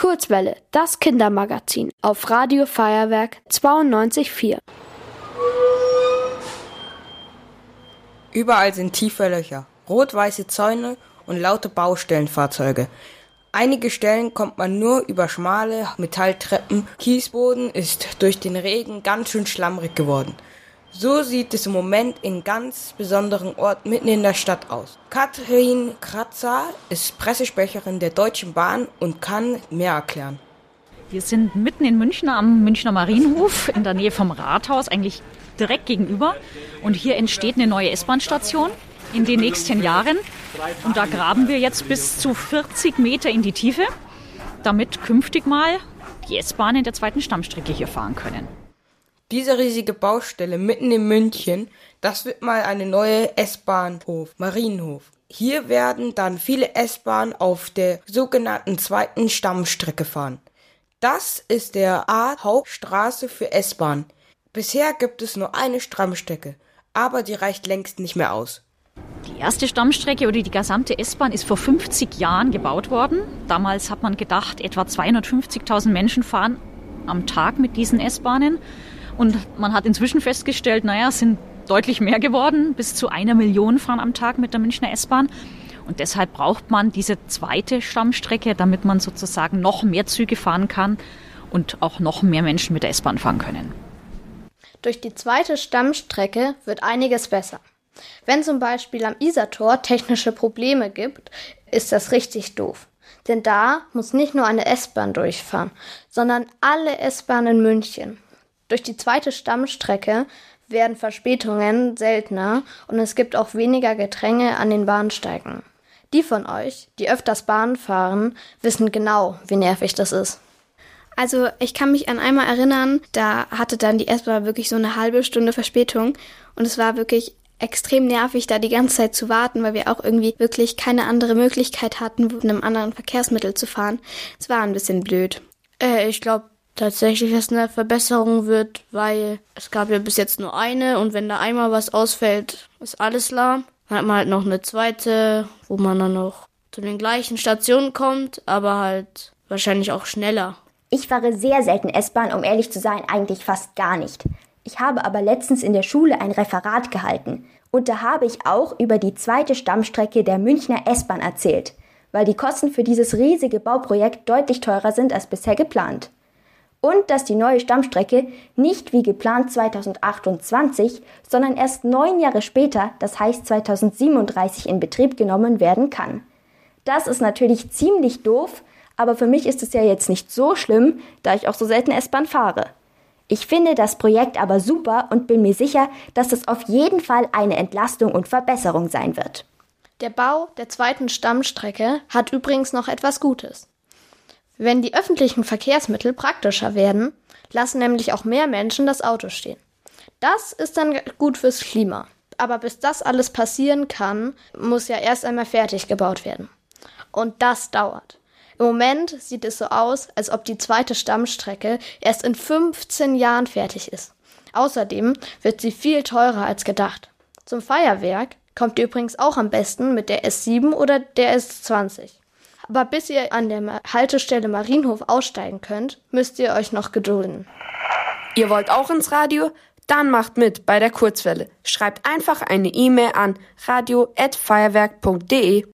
Kurzwelle, das Kindermagazin auf Radio Feuerwerk 92.4. Überall sind tiefe Löcher, rot-weiße Zäune und laute Baustellenfahrzeuge. Einige Stellen kommt man nur über schmale Metalltreppen. Kiesboden ist durch den Regen ganz schön schlammrig geworden. So sieht es im Moment in ganz besonderen Ort mitten in der Stadt aus. Katrin Kratzer ist Pressesprecherin der Deutschen Bahn und kann mehr erklären. Wir sind mitten in München am Münchner Marienhof in der Nähe vom Rathaus, eigentlich direkt gegenüber. Und hier entsteht eine neue S-Bahn-Station in den nächsten Jahren. Und da graben wir jetzt bis zu 40 Meter in die Tiefe, damit künftig mal die S-Bahnen der zweiten Stammstrecke hier fahren können. Diese riesige Baustelle mitten in München, das wird mal eine neue S-Bahnhof, Marienhof. Hier werden dann viele S-Bahnen auf der sogenannten zweiten Stammstrecke fahren. Das ist der Art Hauptstraße für S-Bahn. Bisher gibt es nur eine Stammstrecke, aber die reicht längst nicht mehr aus. Die erste Stammstrecke oder die gesamte S-Bahn ist vor 50 Jahren gebaut worden. Damals hat man gedacht, etwa 250.000 Menschen fahren am Tag mit diesen S-Bahnen. Und man hat inzwischen festgestellt, naja, es sind deutlich mehr geworden. Bis zu einer Million fahren am Tag mit der Münchner S-Bahn. Und deshalb braucht man diese zweite Stammstrecke, damit man sozusagen noch mehr Züge fahren kann und auch noch mehr Menschen mit der S-Bahn fahren können. Durch die zweite Stammstrecke wird einiges besser. Wenn zum Beispiel am Isartor technische Probleme gibt, ist das richtig doof. Denn da muss nicht nur eine S-Bahn durchfahren, sondern alle S-Bahnen in München. Durch die zweite Stammstrecke werden Verspätungen seltener und es gibt auch weniger Gedränge an den Bahnsteigen. Die von euch, die öfters Bahn fahren, wissen genau, wie nervig das ist. Also ich kann mich an einmal erinnern, da hatte dann die S-Bahn wirklich so eine halbe Stunde Verspätung und es war wirklich extrem nervig, da die ganze Zeit zu warten, weil wir auch irgendwie wirklich keine andere Möglichkeit hatten, mit einem anderen Verkehrsmittel zu fahren. Es war ein bisschen blöd. Äh, ich glaube, tatsächlich es eine Verbesserung wird, weil es gab ja bis jetzt nur eine und wenn da einmal was ausfällt, ist alles lahm. Dann hat man halt noch eine zweite, wo man dann noch zu den gleichen Stationen kommt, aber halt wahrscheinlich auch schneller. Ich fahre sehr selten S-Bahn, um ehrlich zu sein, eigentlich fast gar nicht. Ich habe aber letztens in der Schule ein Referat gehalten und da habe ich auch über die zweite Stammstrecke der Münchner S-Bahn erzählt, weil die Kosten für dieses riesige Bauprojekt deutlich teurer sind als bisher geplant und dass die neue Stammstrecke nicht wie geplant 2028, sondern erst neun Jahre später, das heißt 2037, in Betrieb genommen werden kann. Das ist natürlich ziemlich doof, aber für mich ist es ja jetzt nicht so schlimm, da ich auch so selten S-Bahn fahre. Ich finde das Projekt aber super und bin mir sicher, dass es auf jeden Fall eine Entlastung und Verbesserung sein wird. Der Bau der zweiten Stammstrecke hat übrigens noch etwas Gutes. Wenn die öffentlichen Verkehrsmittel praktischer werden, lassen nämlich auch mehr Menschen das Auto stehen. Das ist dann gut fürs Klima. Aber bis das alles passieren kann, muss ja erst einmal fertig gebaut werden. Und das dauert. Im Moment sieht es so aus, als ob die zweite Stammstrecke erst in 15 Jahren fertig ist. Außerdem wird sie viel teurer als gedacht. Zum Feuerwerk kommt ihr übrigens auch am besten mit der S7 oder der S20. Aber bis ihr an der Haltestelle Marienhof aussteigen könnt, müsst ihr euch noch gedulden. Ihr wollt auch ins Radio? Dann macht mit bei der Kurzwelle. Schreibt einfach eine E-Mail an radio@feuerwerk.de.